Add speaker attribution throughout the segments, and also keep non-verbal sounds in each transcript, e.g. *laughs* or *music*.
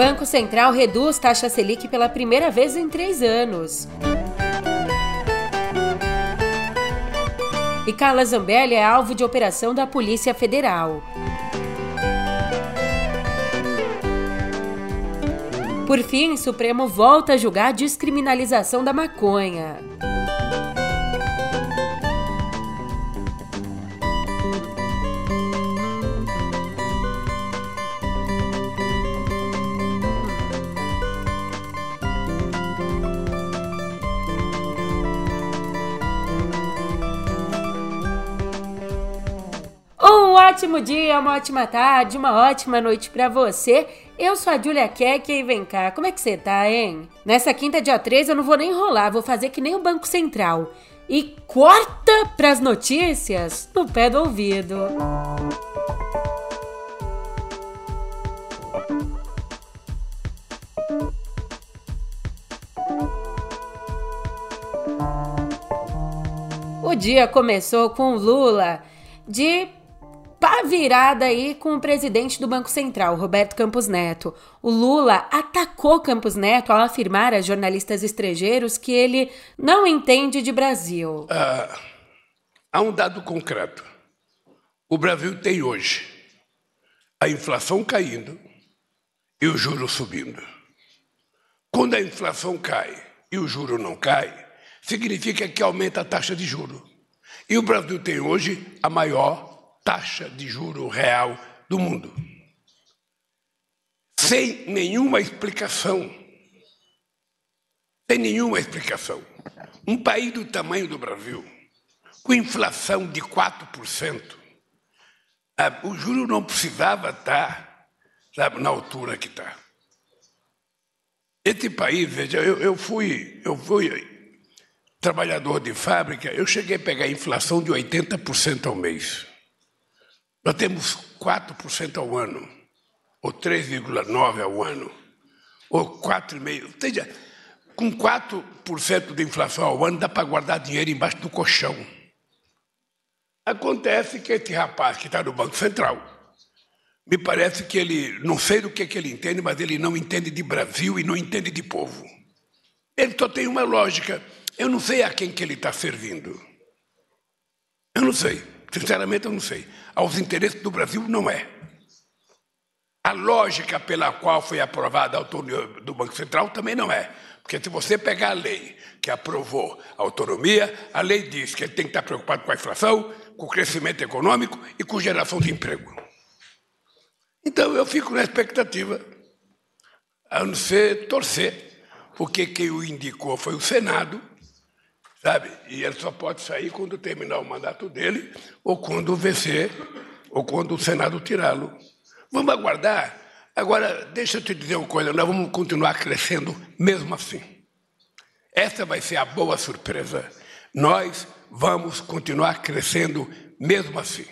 Speaker 1: Banco Central reduz taxa Selic pela primeira vez em três anos. E Carla Zambelli é alvo de operação da Polícia Federal. Por fim, Supremo volta a julgar a descriminalização da maconha. Ótimo dia, uma ótima tarde, uma ótima noite para você. Eu sou a Julia Keck e vem cá, como é que você tá, hein? Nessa quinta, dia 3, eu não vou nem enrolar, vou fazer que nem o Banco Central. E corta pras notícias no pé do ouvido. O dia começou com Lula de pá virada aí com o presidente do Banco Central, Roberto Campos Neto. O Lula atacou Campos Neto ao afirmar a jornalistas estrangeiros que ele não entende de Brasil.
Speaker 2: Ah, há um dado concreto. O Brasil tem hoje a inflação caindo e o juro subindo. Quando a inflação cai e o juro não cai, significa que aumenta a taxa de juro. E o Brasil tem hoje a maior taxa de juro real do mundo. Sem nenhuma explicação. Sem nenhuma explicação. Um país do tamanho do Brasil, com inflação de 4%, o juro não precisava estar sabe, na altura que está. Esse país, veja, eu, eu, fui, eu fui trabalhador de fábrica, eu cheguei a pegar inflação de 80% ao mês. Nós temos 4% ao ano, ou 3,9% ao ano, ou 4,5%. Ou seja, com 4% de inflação ao ano, dá para guardar dinheiro embaixo do colchão. Acontece que esse rapaz que está no Banco Central, me parece que ele, não sei do que, que ele entende, mas ele não entende de Brasil e não entende de povo. Ele só tem uma lógica. Eu não sei a quem que ele está servindo. Eu não sei. Sinceramente, eu não sei. Aos interesses do Brasil, não é. A lógica pela qual foi aprovada a autonomia do Banco Central também não é. Porque se você pegar a lei que aprovou a autonomia, a lei diz que ele tem que estar preocupado com a inflação, com o crescimento econômico e com geração de emprego. Então eu fico na expectativa, a não ser torcer, porque quem o indicou foi o Senado, sabe? E ele só pode sair quando terminar o mandato dele ou quando vencer ou quando o Senado tirá-lo. Vamos aguardar. Agora, deixa eu te dizer uma coisa, nós vamos continuar crescendo mesmo assim. Essa vai ser a boa surpresa. Nós vamos continuar crescendo mesmo assim.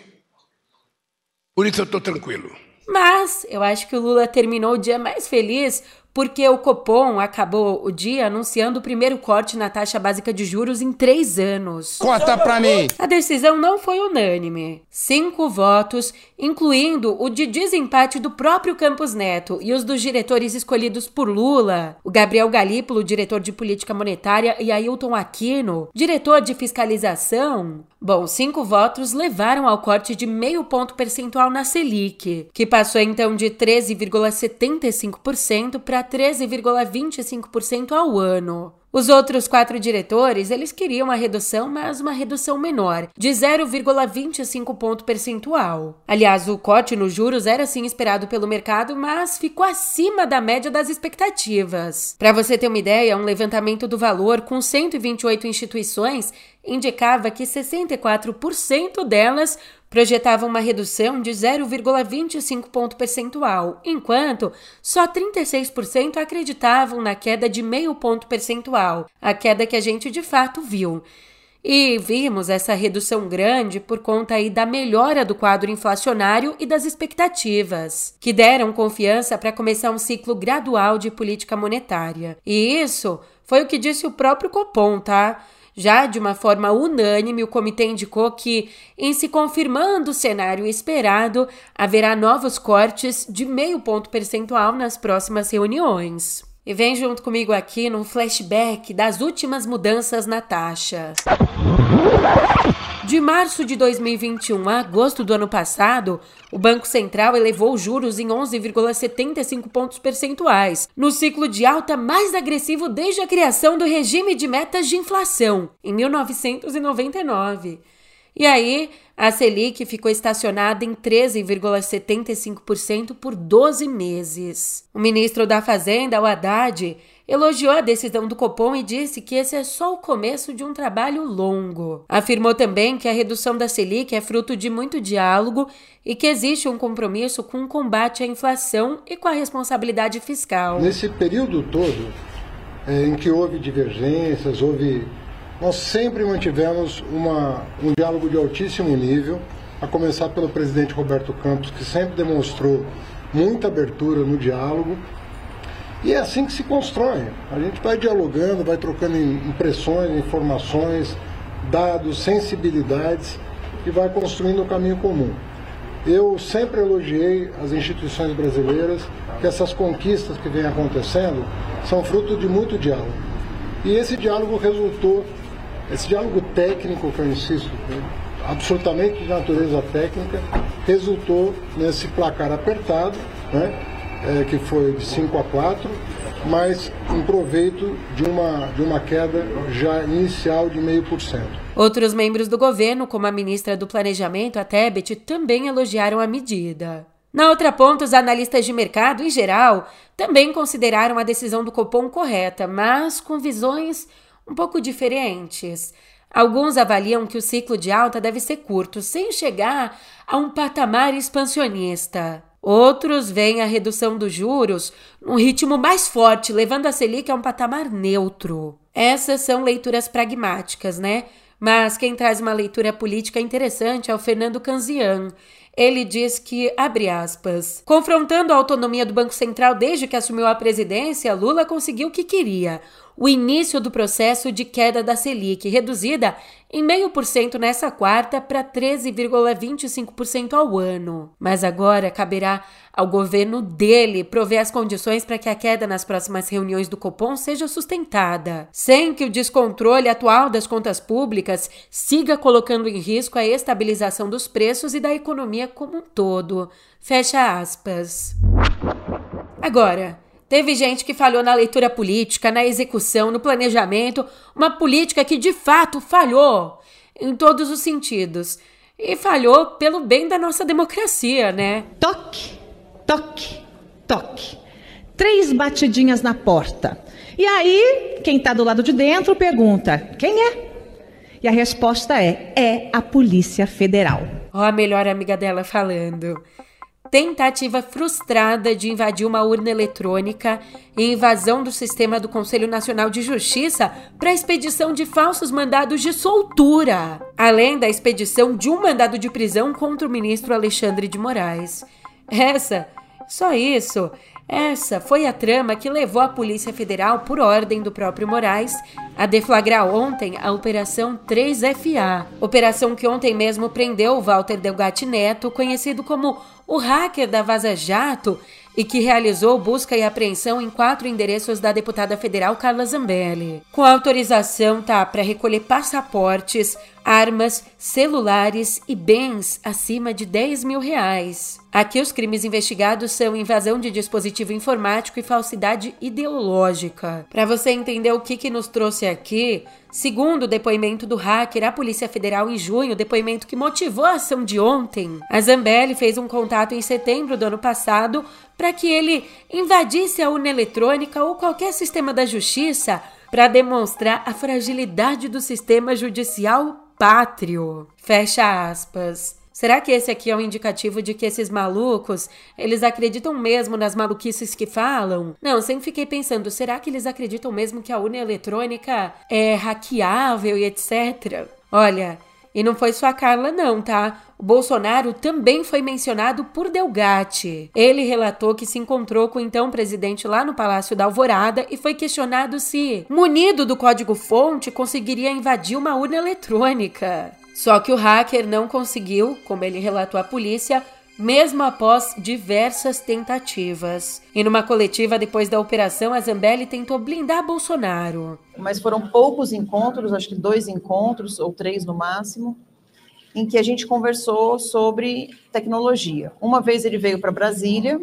Speaker 2: Por isso eu estou tranquilo.
Speaker 1: Mas eu acho que o Lula terminou o dia mais feliz porque o Copom acabou o dia anunciando o primeiro corte na taxa básica de juros em três anos.
Speaker 3: Corta pra mim!
Speaker 1: A decisão não foi unânime. Cinco votos, incluindo o de desempate do próprio Campos Neto e os dos diretores escolhidos por Lula, o Gabriel Galípolo, diretor de política monetária, e Ailton Aquino, diretor de fiscalização. Bom, cinco votos levaram ao corte de meio ponto percentual na Selic, que passou então de 13,75% para 13,25% ao ano. Os outros quatro diretores, eles queriam uma redução, mas uma redução menor, de 0,25 ponto percentual. Aliás, o corte nos juros era sim esperado pelo mercado, mas ficou acima da média das expectativas. Para você ter uma ideia, um levantamento do valor com 128 instituições indicava que 64% delas projetavam uma redução de 0,25 ponto percentual, enquanto só 36% acreditavam na queda de meio ponto percentual, a queda que a gente de fato viu. E vimos essa redução grande por conta aí da melhora do quadro inflacionário e das expectativas, que deram confiança para começar um ciclo gradual de política monetária. E isso foi o que disse o próprio Copom, tá? Já de uma forma unânime, o comitê indicou que, em se confirmando o cenário esperado, haverá novos cortes de meio ponto percentual nas próximas reuniões. E vem junto comigo aqui num flashback das últimas mudanças na taxa. De março de 2021 a agosto do ano passado, o Banco Central elevou os juros em 11,75 pontos percentuais, no ciclo de alta mais agressivo desde a criação do regime de metas de inflação, em 1999. E aí, a Selic ficou estacionada em 13,75% por 12 meses. O ministro da Fazenda, o Haddad, elogiou a decisão do Copom e disse que esse é só o começo de um trabalho longo. Afirmou também que a redução da Selic é fruto de muito diálogo e que existe um compromisso com o combate à inflação e com a responsabilidade fiscal.
Speaker 3: Nesse período todo é, em que houve divergências, houve nós sempre mantivemos uma, um diálogo de altíssimo nível, a começar pelo presidente Roberto Campos, que sempre demonstrou muita abertura no diálogo e é assim que se constrói. A gente vai dialogando, vai trocando impressões, informações, dados, sensibilidades e vai construindo um caminho comum. Eu sempre elogiei as instituições brasileiras, que essas conquistas que vêm acontecendo são fruto de muito diálogo. E esse diálogo resultou, esse diálogo técnico que eu insisto, absolutamente de natureza técnica, resultou nesse placar apertado, né? é, que foi de 5 a 4, mas em proveito de uma, de uma queda já inicial de 0,5%.
Speaker 1: Outros membros do governo, como a ministra do Planejamento, a Tebet, também elogiaram a medida. Na outra ponta, os analistas de mercado, em geral, também consideraram a decisão do Copom correta, mas com visões um pouco diferentes. Alguns avaliam que o ciclo de alta deve ser curto, sem chegar a um patamar expansionista. Outros veem a redução dos juros num ritmo mais forte, levando a Selic a um patamar neutro. Essas são leituras pragmáticas, né? Mas quem traz uma leitura política interessante é o Fernando Canzian. Ele diz que, abre aspas, confrontando a autonomia do Banco Central desde que assumiu a presidência, Lula conseguiu o que queria: o início do processo de queda da Selic, reduzida em 0,5% nessa quarta para 13,25% ao ano. Mas agora caberá ao governo dele prover as condições para que a queda nas próximas reuniões do Copom seja sustentada, sem que o descontrole atual das contas públicas siga colocando em risco a estabilização dos preços e da economia como um todo. Fecha aspas. Agora, Teve gente que falhou na leitura política, na execução, no planejamento, uma política que de fato falhou em todos os sentidos. E falhou pelo bem da nossa democracia, né?
Speaker 4: Toque, toque, toque. Três batidinhas na porta. E aí, quem está do lado de dentro pergunta: quem é? E a resposta é: é a Polícia Federal.
Speaker 1: Ó, a melhor amiga dela falando tentativa frustrada de invadir uma urna eletrônica e invasão do sistema do Conselho Nacional de Justiça para a expedição de falsos mandados de soltura, além da expedição de um mandado de prisão contra o ministro Alexandre de Moraes. Essa, só isso, essa foi a trama que levou a Polícia Federal, por ordem do próprio Moraes, a deflagrar ontem a Operação 3FA. Operação que ontem mesmo prendeu Walter Delgatti Neto, conhecido como o hacker da Vaza Jato e que realizou busca e apreensão em quatro endereços da deputada federal Carla Zambelli. Com autorização tá para recolher passaportes, armas, celulares e bens acima de 10 mil reais. Aqui os crimes investigados são invasão de dispositivo informático e falsidade ideológica. Para você entender o que, que nos trouxe aqui, Segundo o depoimento do hacker à Polícia Federal em junho, depoimento que motivou a ação de ontem, a Zambelli fez um contato em setembro do ano passado para que ele invadisse a urna eletrônica ou qualquer sistema da justiça para demonstrar a fragilidade do sistema judicial pátrio. Fecha aspas. Será que esse aqui é um indicativo de que esses malucos, eles acreditam mesmo nas maluquices que falam? Não, sempre fiquei pensando, será que eles acreditam mesmo que a urna eletrônica é hackeável e etc? Olha, E não foi só a Carla, não, tá? O Bolsonaro também foi mencionado por Delgatti. Ele relatou que se encontrou com o então presidente lá no Palácio da Alvorada e foi questionado se, munido do código-fonte, conseguiria invadir uma urna eletrônica. Só que o hacker não conseguiu, como ele relatou à polícia, mesmo após diversas tentativas. E numa coletiva depois da operação, a Zambelli tentou blindar Bolsonaro.
Speaker 5: Mas foram poucos encontros, acho que dois encontros ou três no máximo, em que a gente conversou sobre tecnologia. Uma vez ele veio para Brasília,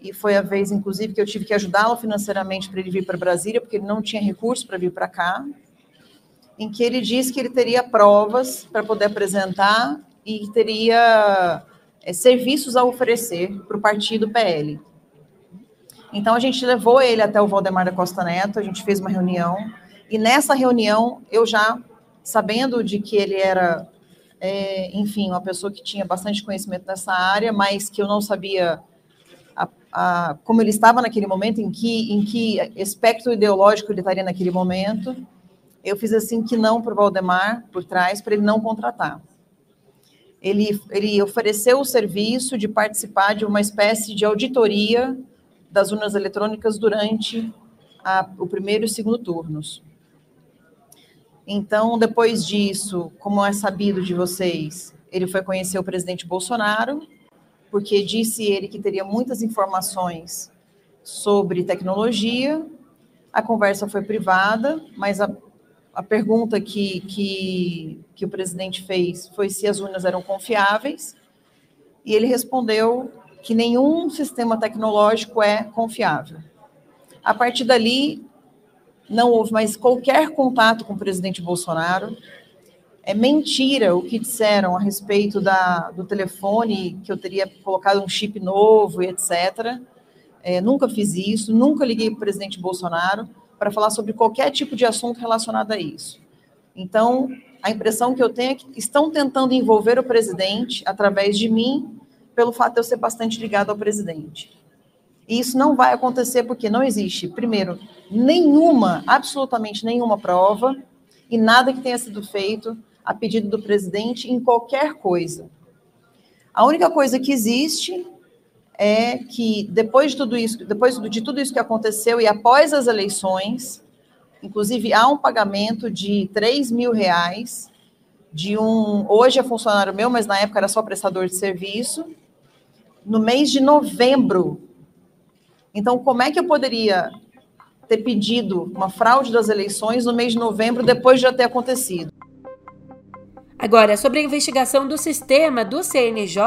Speaker 5: e foi a vez, inclusive, que eu tive que ajudá-lo financeiramente para ele vir para Brasília, porque ele não tinha recurso para vir para cá, em que ele disse que ele teria provas para poder apresentar e teria é, serviços a oferecer para o partido PL. Então a gente levou ele até o Valdemar da Costa Neto, a gente fez uma reunião, e nessa reunião eu já, sabendo de que ele era, é, enfim, uma pessoa que tinha bastante conhecimento nessa área, mas que eu não sabia a, a, como ele estava naquele momento, em que, em que espectro ideológico ele estaria naquele momento, eu fiz assim que não para o Valdemar, por trás, para ele não contratar ele, ele ofereceu o serviço de participar de uma espécie de auditoria das urnas eletrônicas durante a, o primeiro e o segundo turnos. Então, depois disso, como é sabido de vocês, ele foi conhecer o presidente Bolsonaro, porque disse ele que teria muitas informações sobre tecnologia. A conversa foi privada, mas a, a pergunta que, que, que o presidente fez foi se as urnas eram confiáveis, e ele respondeu que nenhum sistema tecnológico é confiável. A partir dali, não houve mais qualquer contato com o presidente Bolsonaro. É mentira o que disseram a respeito da, do telefone, que eu teria colocado um chip novo e etc. É, nunca fiz isso, nunca liguei para o presidente Bolsonaro para falar sobre qualquer tipo de assunto relacionado a isso. Então, a impressão que eu tenho é que estão tentando envolver o presidente através de mim, pelo fato de eu ser bastante ligado ao presidente. E isso não vai acontecer porque não existe, primeiro, nenhuma, absolutamente nenhuma prova e nada que tenha sido feito a pedido do presidente em qualquer coisa. A única coisa que existe é que depois de tudo isso, depois de tudo isso que aconteceu e após as eleições, inclusive há um pagamento de 3 mil reais de um, hoje é funcionário meu, mas na época era só prestador de serviço, no mês de novembro. Então, como é que eu poderia ter pedido uma fraude das eleições no mês de novembro, depois de já ter acontecido?
Speaker 1: Agora, sobre a investigação do sistema do CNJ,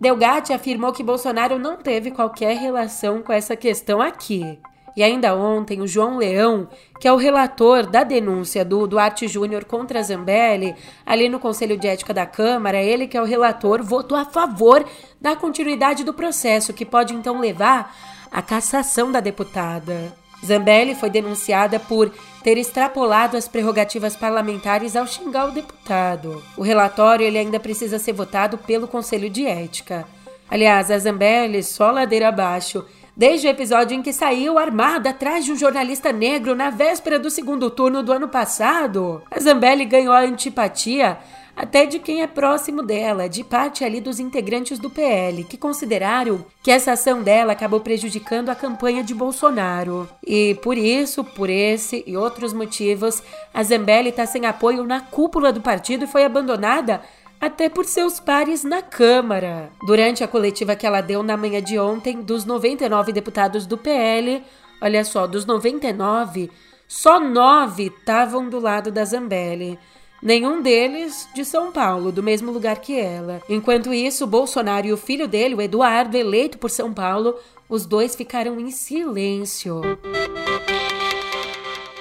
Speaker 1: Delgatti afirmou que Bolsonaro não teve qualquer relação com essa questão aqui. E ainda ontem, o João Leão, que é o relator da denúncia do Duarte Júnior contra Zambelli, ali no Conselho de Ética da Câmara, ele que é o relator, votou a favor da continuidade do processo, que pode então levar à cassação da deputada. Zambelli foi denunciada por ter extrapolado as prerrogativas parlamentares ao xingar o deputado. O relatório ele ainda precisa ser votado pelo Conselho de Ética. Aliás, a Zambelli só ladeira abaixo. Desde o episódio em que saiu armada atrás de um jornalista negro na véspera do segundo turno do ano passado, a Zambelli ganhou a antipatia até de quem é próximo dela, de parte ali dos integrantes do PL, que consideraram que essa ação dela acabou prejudicando a campanha de Bolsonaro. E por isso, por esse e outros motivos, a Zambelli está sem apoio na cúpula do partido e foi abandonada até por seus pares na Câmara. Durante a coletiva que ela deu na manhã de ontem, dos 99 deputados do PL, olha só, dos 99, só nove estavam do lado da Zambelli. Nenhum deles de São Paulo, do mesmo lugar que ela. Enquanto isso, Bolsonaro e o filho dele, o Eduardo, eleito por São Paulo, os dois ficaram em silêncio.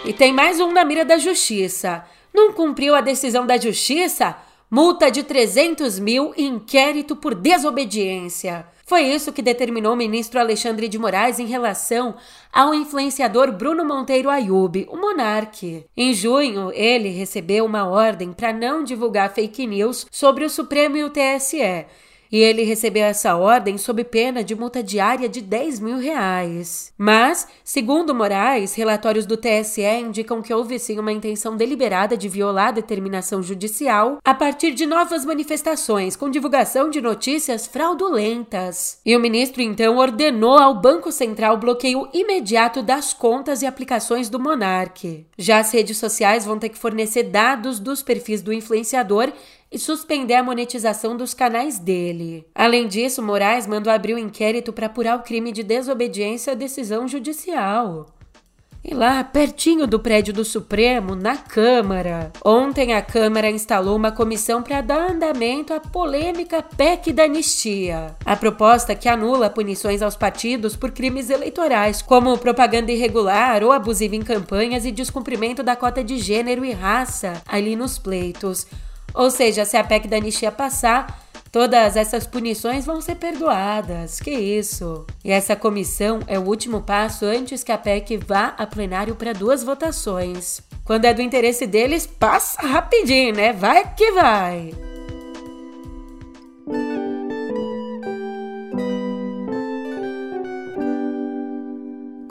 Speaker 1: E tem mais um na mira da justiça. Não cumpriu a decisão da justiça? Multa de 300 mil e inquérito por desobediência. Foi isso que determinou o ministro Alexandre de Moraes em relação ao influenciador Bruno Monteiro Ayub, o monarque. Em junho, ele recebeu uma ordem para não divulgar fake news sobre o Supremo e o TSE. E ele recebeu essa ordem sob pena de multa diária de 10 mil reais. Mas, segundo Moraes, relatórios do TSE indicam que houve sim uma intenção deliberada de violar a determinação judicial a partir de novas manifestações com divulgação de notícias fraudulentas. E o ministro então ordenou ao Banco Central o bloqueio imediato das contas e aplicações do Monarque. Já as redes sociais vão ter que fornecer dados dos perfis do influenciador e suspender a monetização dos canais dele. Além disso, Moraes mandou abrir um inquérito para apurar o crime de desobediência à decisão judicial. E lá, pertinho do prédio do Supremo, na Câmara. Ontem a Câmara instalou uma comissão para dar andamento à polêmica PEC da anistia. A proposta que anula punições aos partidos por crimes eleitorais, como propaganda irregular ou abusiva em campanhas e descumprimento da cota de gênero e raça ali nos pleitos. Ou seja, se a PEC da anistia passar, todas essas punições vão ser perdoadas. Que isso? E essa comissão é o último passo antes que a PEC vá a plenário para duas votações. Quando é do interesse deles, passa rapidinho, né? Vai que vai.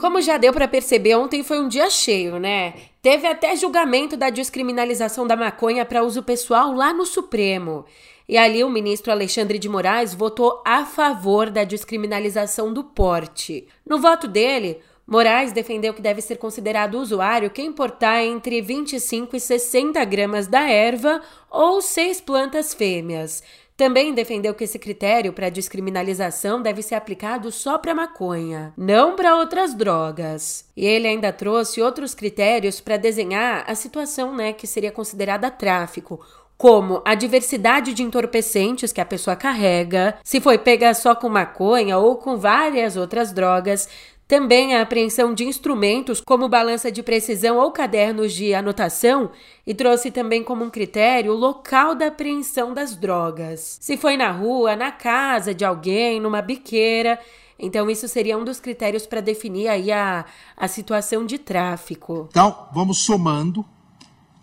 Speaker 1: Como já deu para perceber, ontem foi um dia cheio, né? Teve até julgamento da descriminalização da maconha para uso pessoal lá no Supremo. E ali o ministro Alexandre de Moraes votou a favor da descriminalização do porte. No voto dele, Moraes defendeu que deve ser considerado usuário quem importar entre 25 e 60 gramas da erva ou seis plantas fêmeas. Também defendeu que esse critério para descriminalização deve ser aplicado só para maconha, não para outras drogas. E ele ainda trouxe outros critérios para desenhar a situação, né, que seria considerada tráfico, como a diversidade de entorpecentes que a pessoa carrega, se foi pega só com maconha ou com várias outras drogas, também a apreensão de instrumentos como balança de precisão ou cadernos de anotação e trouxe também como um critério o local da apreensão das drogas. Se foi na rua, na casa de alguém, numa biqueira. Então, isso seria um dos critérios para definir aí a, a situação de tráfico.
Speaker 6: Então, vamos somando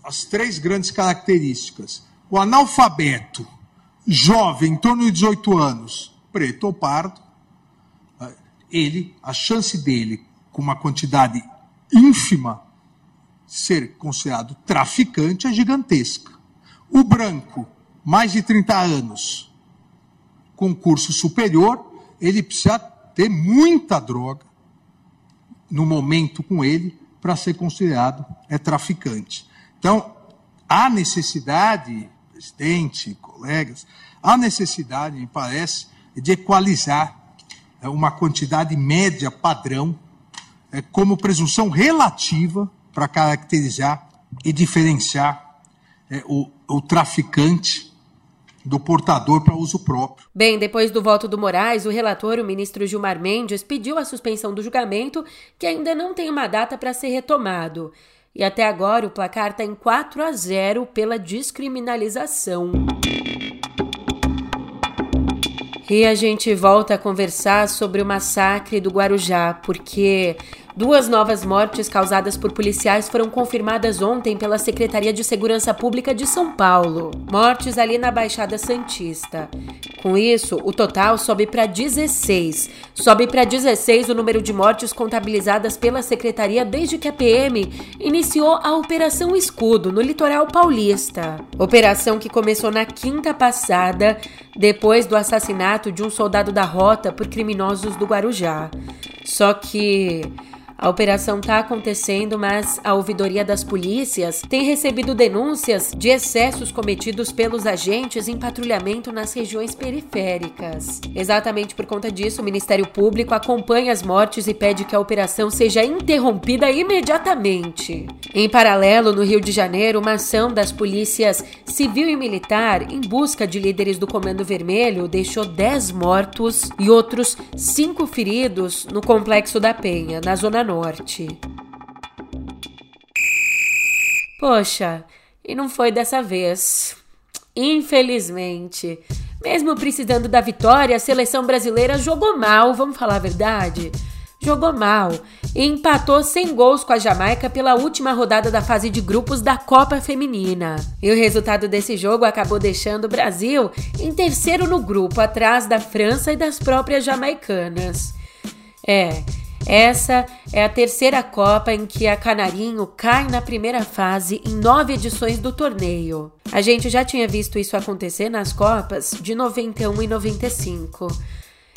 Speaker 6: as três grandes características. O analfabeto, jovem, em torno de 18 anos, preto ou pardo, ele, a chance dele, com uma quantidade ínfima, ser considerado traficante é gigantesca. O branco, mais de 30 anos, com curso superior, ele precisa ter muita droga no momento com ele para ser considerado é traficante. Então, há necessidade, presidente, colegas, há necessidade, me parece, de equalizar uma quantidade média padrão é, como presunção relativa para caracterizar e diferenciar é, o, o traficante do portador para uso próprio.
Speaker 1: Bem, depois do voto do Moraes, o relator, o ministro Gilmar Mendes, pediu a suspensão do julgamento, que ainda não tem uma data para ser retomado. E até agora o placar está em 4 a 0 pela descriminalização. E a gente volta a conversar sobre o massacre do Guarujá, porque Duas novas mortes causadas por policiais foram confirmadas ontem pela Secretaria de Segurança Pública de São Paulo. Mortes ali na Baixada Santista. Com isso, o total sobe para 16. Sobe para 16 o número de mortes contabilizadas pela secretaria desde que a PM iniciou a Operação Escudo no litoral paulista. Operação que começou na quinta passada, depois do assassinato de um soldado da rota por criminosos do Guarujá. Só que a operação está acontecendo, mas a ouvidoria das polícias tem recebido denúncias de excessos cometidos pelos agentes em patrulhamento nas regiões periféricas. Exatamente por conta disso, o Ministério Público acompanha as mortes e pede que a operação seja interrompida imediatamente. Em paralelo, no Rio de Janeiro, uma ação das polícias civil e militar em busca de líderes do Comando Vermelho deixou 10 mortos e outros 5 feridos no Complexo da Penha, na Zona Norte. Poxa, e não foi dessa vez. Infelizmente. Mesmo precisando da vitória, a seleção brasileira jogou mal, vamos falar a verdade. jogou mal e empatou sem gols com a Jamaica pela última rodada da fase de grupos da Copa Feminina. E o resultado desse jogo acabou deixando o Brasil em terceiro no grupo, atrás da França e das próprias jamaicanas. É, essa é a terceira Copa em que a Canarinho cai na primeira fase em nove edições do torneio. A gente já tinha visto isso acontecer nas Copas de 91 e 95.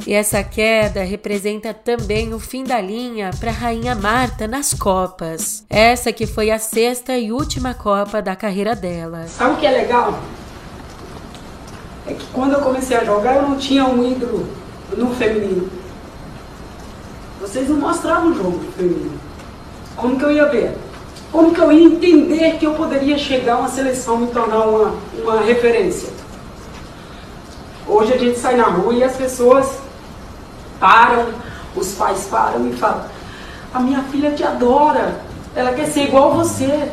Speaker 1: E essa queda representa também o fim da linha para a Rainha Marta nas Copas. Essa que foi a sexta e última Copa da carreira dela.
Speaker 7: Sabe o que é legal? É que quando eu comecei a jogar eu não tinha um ídolo no feminino. Vocês não mostravam o jogo feminino. Como que eu ia ver? Como que eu ia entender que eu poderia chegar a uma seleção e tornar uma, uma referência? Hoje a gente sai na rua e as pessoas param, os pais param e falam: A minha filha te adora, ela quer ser igual você.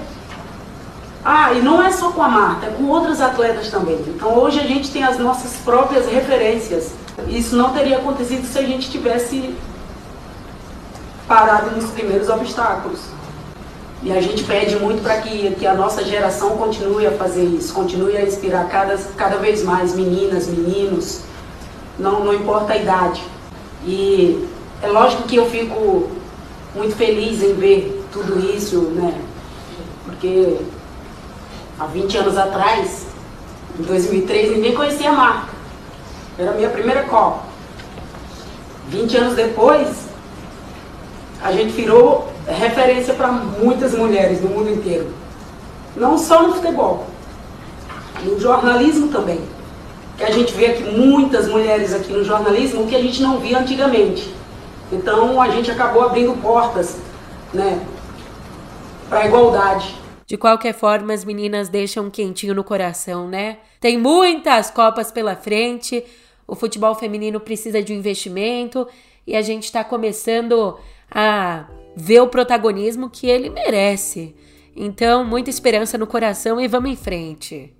Speaker 7: Ah, e não é só com a Marta, é com outros atletas também. Então hoje a gente tem as nossas próprias referências. Isso não teria acontecido se a gente tivesse parado nos primeiros obstáculos. E a gente pede muito para que, que a nossa geração continue a fazer isso, continue a inspirar cada, cada vez mais meninas, meninos, não, não importa a idade. E é lógico que eu fico muito feliz em ver tudo isso, né? Porque há 20 anos atrás, em 2003, ninguém conhecia a marca. Era a minha primeira Copa. 20 anos depois, a gente virou referência para muitas mulheres no mundo inteiro. Não só no futebol, no jornalismo também que a gente vê aqui muitas mulheres aqui no jornalismo que a gente não via antigamente. Então a gente acabou abrindo portas, né, para a igualdade.
Speaker 1: De qualquer forma, as meninas deixam um quentinho no coração, né? Tem muitas Copas pela frente, o futebol feminino precisa de um investimento e a gente está começando a ver o protagonismo que ele merece. Então, muita esperança no coração e vamos em frente.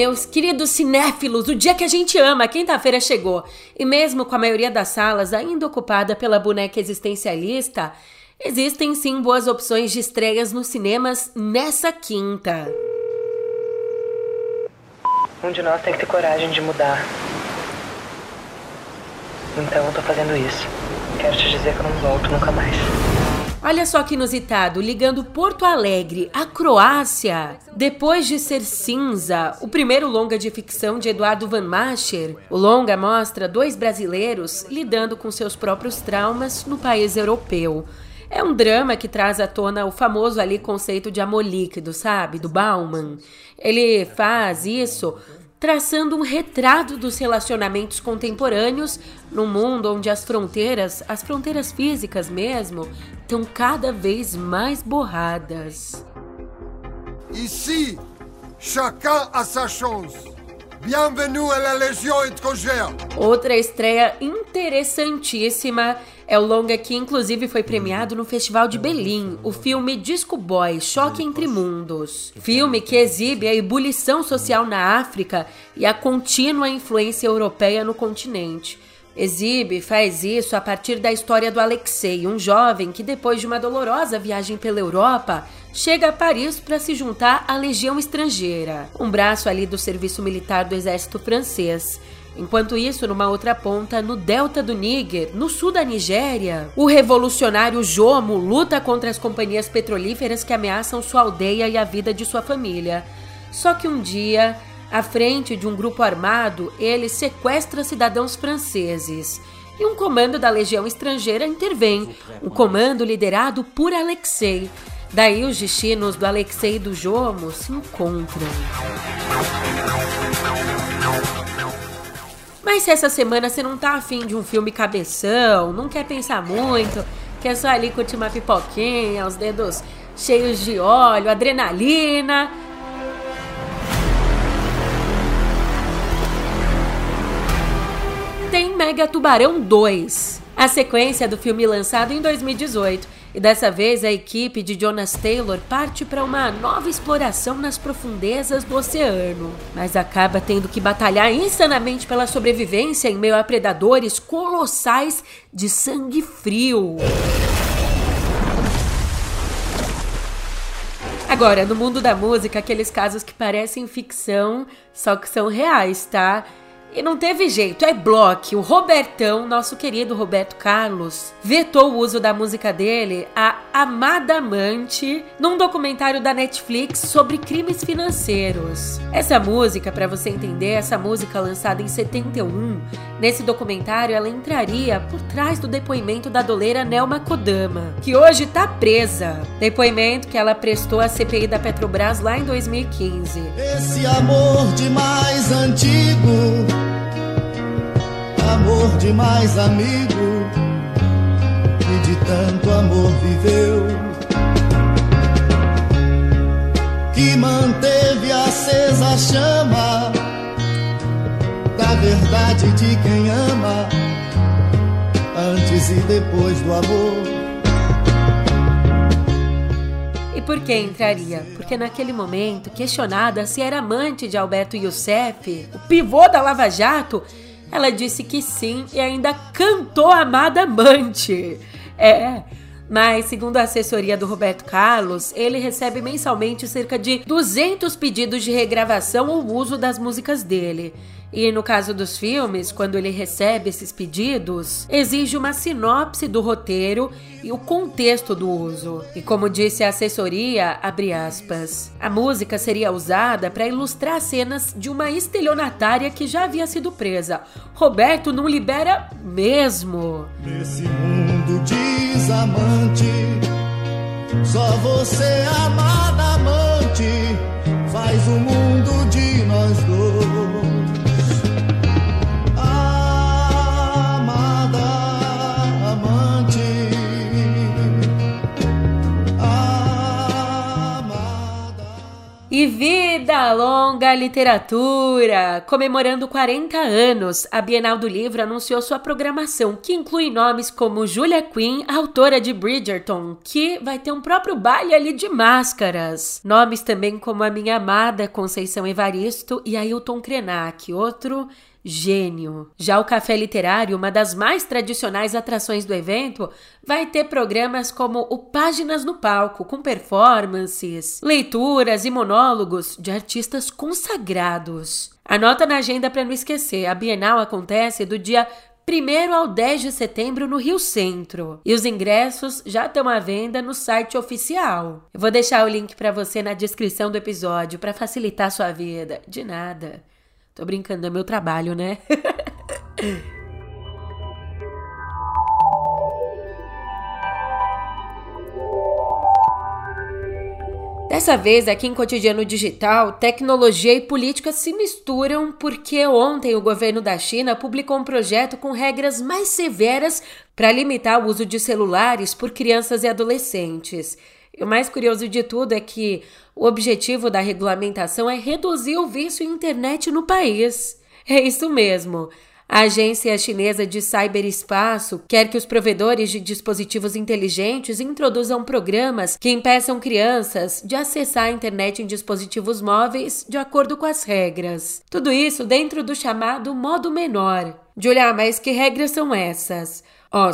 Speaker 1: Meus queridos cinéfilos, o dia que a gente ama, quinta-feira chegou. E mesmo com a maioria das salas ainda ocupada pela boneca existencialista, existem sim boas opções de estreias nos cinemas nessa quinta.
Speaker 8: Um de nós tem que ter coragem de mudar. Então eu tô fazendo isso. Quero te dizer que eu não volto nunca mais.
Speaker 1: Olha só que inusitado, ligando Porto Alegre à Croácia. Depois de ser cinza, o primeiro longa de ficção de Eduardo Van Mascher, o longa mostra dois brasileiros lidando com seus próprios traumas no país europeu. É um drama que traz à tona o famoso ali conceito de amor líquido, sabe? Do Bauman. Ele faz isso traçando um retrato dos relacionamentos contemporâneos num mundo onde as fronteiras, as fronteiras físicas mesmo, estão cada vez mais borradas.
Speaker 9: Ici, chacun a sa chance. Bienvenue à la Légion étrangère.
Speaker 1: Outra estreia interessantíssima é o longa que inclusive foi premiado no Festival de Berlim, o filme Disco Boy, Choque entre Mundos. Filme que exibe a ebulição social na África e a contínua influência europeia no continente. Exibe e faz isso a partir da história do Alexei, um jovem que depois de uma dolorosa viagem pela Europa, chega a Paris para se juntar à Legião Estrangeira, um braço ali do serviço militar do exército francês. Enquanto isso, numa outra ponta, no delta do Níger, no sul da Nigéria, o revolucionário Jomo luta contra as companhias petrolíferas que ameaçam sua aldeia e a vida de sua família. Só que um dia, à frente de um grupo armado, ele sequestra cidadãos franceses e um comando da legião estrangeira intervém, um comando liderado por Alexei. Daí os destinos do Alexei e do Jomo se encontram. Mas se essa semana você não tá afim de um filme cabeção, não quer pensar muito, quer só ali curtir uma pipoquinha, os dedos cheios de óleo, adrenalina. Tem Mega Tubarão 2. a sequência do filme lançado em 2018. E dessa vez a equipe de Jonas Taylor parte para uma nova exploração nas profundezas do oceano, mas acaba tendo que batalhar insanamente pela sobrevivência em meio a predadores colossais de sangue frio. Agora, no mundo da música, aqueles casos que parecem ficção, só que são reais, tá? E não teve jeito, é bloco. O Robertão, nosso querido Roberto Carlos, vetou o uso da música dele, a Amada Amante, num documentário da Netflix sobre crimes financeiros. Essa música, para você entender, essa música lançada em 71, nesse documentário ela entraria por trás do depoimento da doleira Nelma Kodama, que hoje tá presa. Depoimento que ela prestou à CPI da Petrobras lá em 2015.
Speaker 10: Esse amor demais antigo amor de mais amigo e de tanto amor viveu que manteve acesa a chama da verdade de quem ama antes e depois do amor.
Speaker 1: E por que entraria? Porque naquele momento, questionada se era amante de Alberto Youssef, o pivô da Lava Jato, ela disse que sim e ainda cantou Amada Amante. É. Mas, segundo a assessoria do Roberto Carlos, ele recebe mensalmente cerca de 200 pedidos de regravação ou uso das músicas dele. E no caso dos filmes, quando ele recebe esses pedidos, exige uma sinopse do roteiro e o contexto do uso. E como disse a assessoria, abre aspas, a música seria usada para ilustrar cenas de uma estelionatária que já havia sido presa. Roberto não libera mesmo.
Speaker 10: Nesse mundo desamante, só você amada amante faz o mundo de nós dois.
Speaker 1: Vida longa literatura! Comemorando 40 anos, a Bienal do Livro anunciou sua programação, que inclui nomes como Julia Quinn, autora de Bridgerton, que vai ter um próprio baile ali de máscaras. Nomes também como a minha amada Conceição Evaristo e Ailton Krenak, outro gênio. Já o Café Literário, uma das mais tradicionais atrações do evento, vai ter programas como o Páginas no Palco, com performances, leituras e monólogos de artistas consagrados. Anota na agenda para não esquecer, a Bienal acontece do dia 1 ao 10 de setembro no Rio Centro. E os ingressos já estão à venda no site oficial. Eu vou deixar o link para você na descrição do episódio para facilitar sua vida. De nada. Tô brincando, é meu trabalho, né? *laughs* Dessa vez, aqui em Cotidiano Digital, tecnologia e política se misturam porque ontem o governo da China publicou um projeto com regras mais severas para limitar o uso de celulares por crianças e adolescentes. E o mais curioso de tudo é que o objetivo da regulamentação é reduzir o vício em internet no país. É isso mesmo. A agência chinesa de ciberespaço quer que os provedores de dispositivos inteligentes introduzam programas que impeçam crianças de acessar a internet em dispositivos móveis de acordo com as regras. Tudo isso dentro do chamado modo menor. Julia, mas que regras são essas?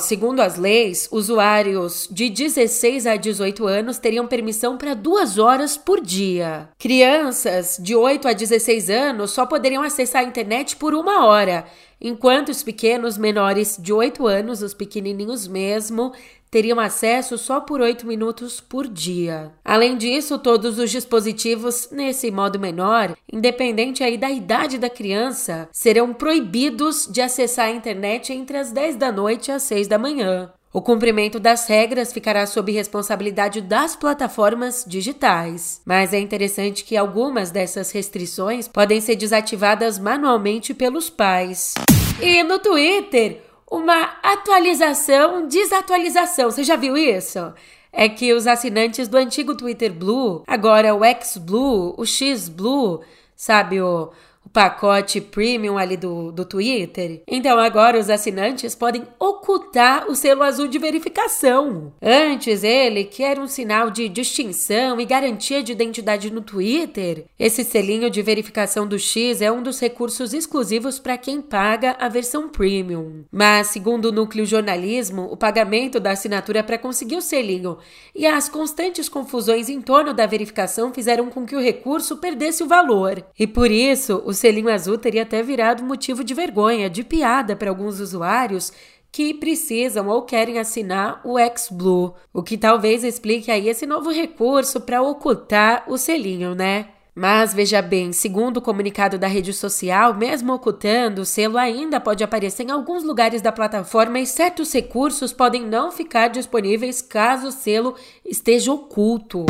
Speaker 1: Segundo as leis, usuários de 16 a 18 anos teriam permissão para duas horas por dia. Crianças de 8 a 16 anos só poderiam acessar a internet por uma hora, enquanto os pequenos menores de 8 anos, os pequenininhos mesmo, teriam acesso só por 8 minutos por dia. Além disso, todos os dispositivos nesse modo menor, independente aí da idade da criança, serão proibidos de acessar a internet entre as 10 da noite às 6 da manhã. O cumprimento das regras ficará sob responsabilidade das plataformas digitais, mas é interessante que algumas dessas restrições podem ser desativadas manualmente pelos pais. E no Twitter, uma atualização, desatualização. Você já viu isso? É que os assinantes do antigo Twitter Blue, agora o X Blue, o X Blue, sabe, o, pacote premium ali do, do Twitter. Então agora os assinantes podem ocultar o selo azul de verificação. Antes ele, que era um sinal de distinção e garantia de identidade no Twitter, esse selinho de verificação do X é um dos recursos exclusivos para quem paga a versão premium. Mas, segundo o núcleo jornalismo, o pagamento da assinatura para conseguir o selinho e as constantes confusões em torno da verificação fizeram com que o recurso perdesse o valor. E por isso, o selinho azul teria até virado motivo de vergonha, de piada para alguns usuários que precisam ou querem assinar o X-Blue, o que talvez explique aí esse novo recurso para ocultar o selinho, né? Mas veja bem, segundo o comunicado da rede social, mesmo ocultando, o selo ainda pode aparecer em alguns lugares da plataforma e certos recursos podem não ficar disponíveis caso o selo esteja oculto.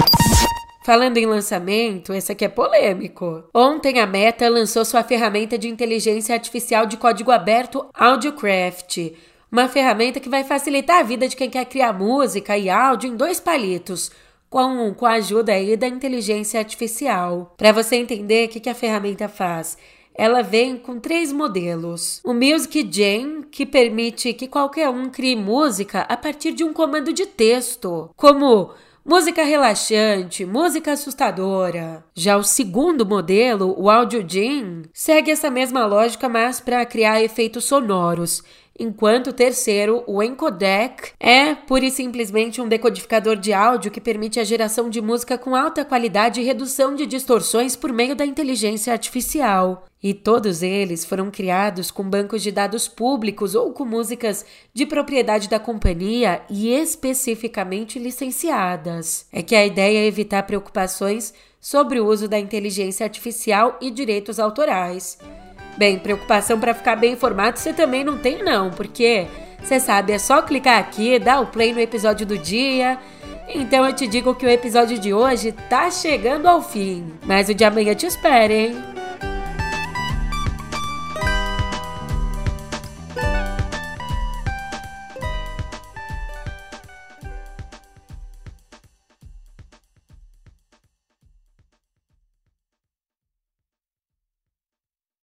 Speaker 1: Falando em lançamento, esse aqui é polêmico. Ontem a Meta lançou sua ferramenta de inteligência artificial de código aberto AudioCraft, uma ferramenta que vai facilitar a vida de quem quer criar música e áudio em dois palitos, com, com a ajuda aí da inteligência artificial. Para você entender o que, que a ferramenta faz, ela vem com três modelos. O Music Gen, que permite que qualquer um crie música a partir de um comando de texto, como Música relaxante, música assustadora. Já o segundo modelo, o Audio Gene, segue essa mesma lógica, mas para criar efeitos sonoros. Enquanto o terceiro, o Encodec, é pura e simplesmente um decodificador de áudio que permite a geração de música com alta qualidade e redução de distorções por meio da inteligência artificial. E todos eles foram criados com bancos de dados públicos ou com músicas de propriedade da companhia e especificamente licenciadas. É que a ideia é evitar preocupações sobre o uso da inteligência artificial e direitos autorais. Bem, preocupação para ficar bem informado você também não tem não, porque você sabe, é só clicar aqui, dar o play no episódio do dia. Então eu te digo que o episódio de hoje tá chegando ao fim, mas o de amanhã te espera, hein?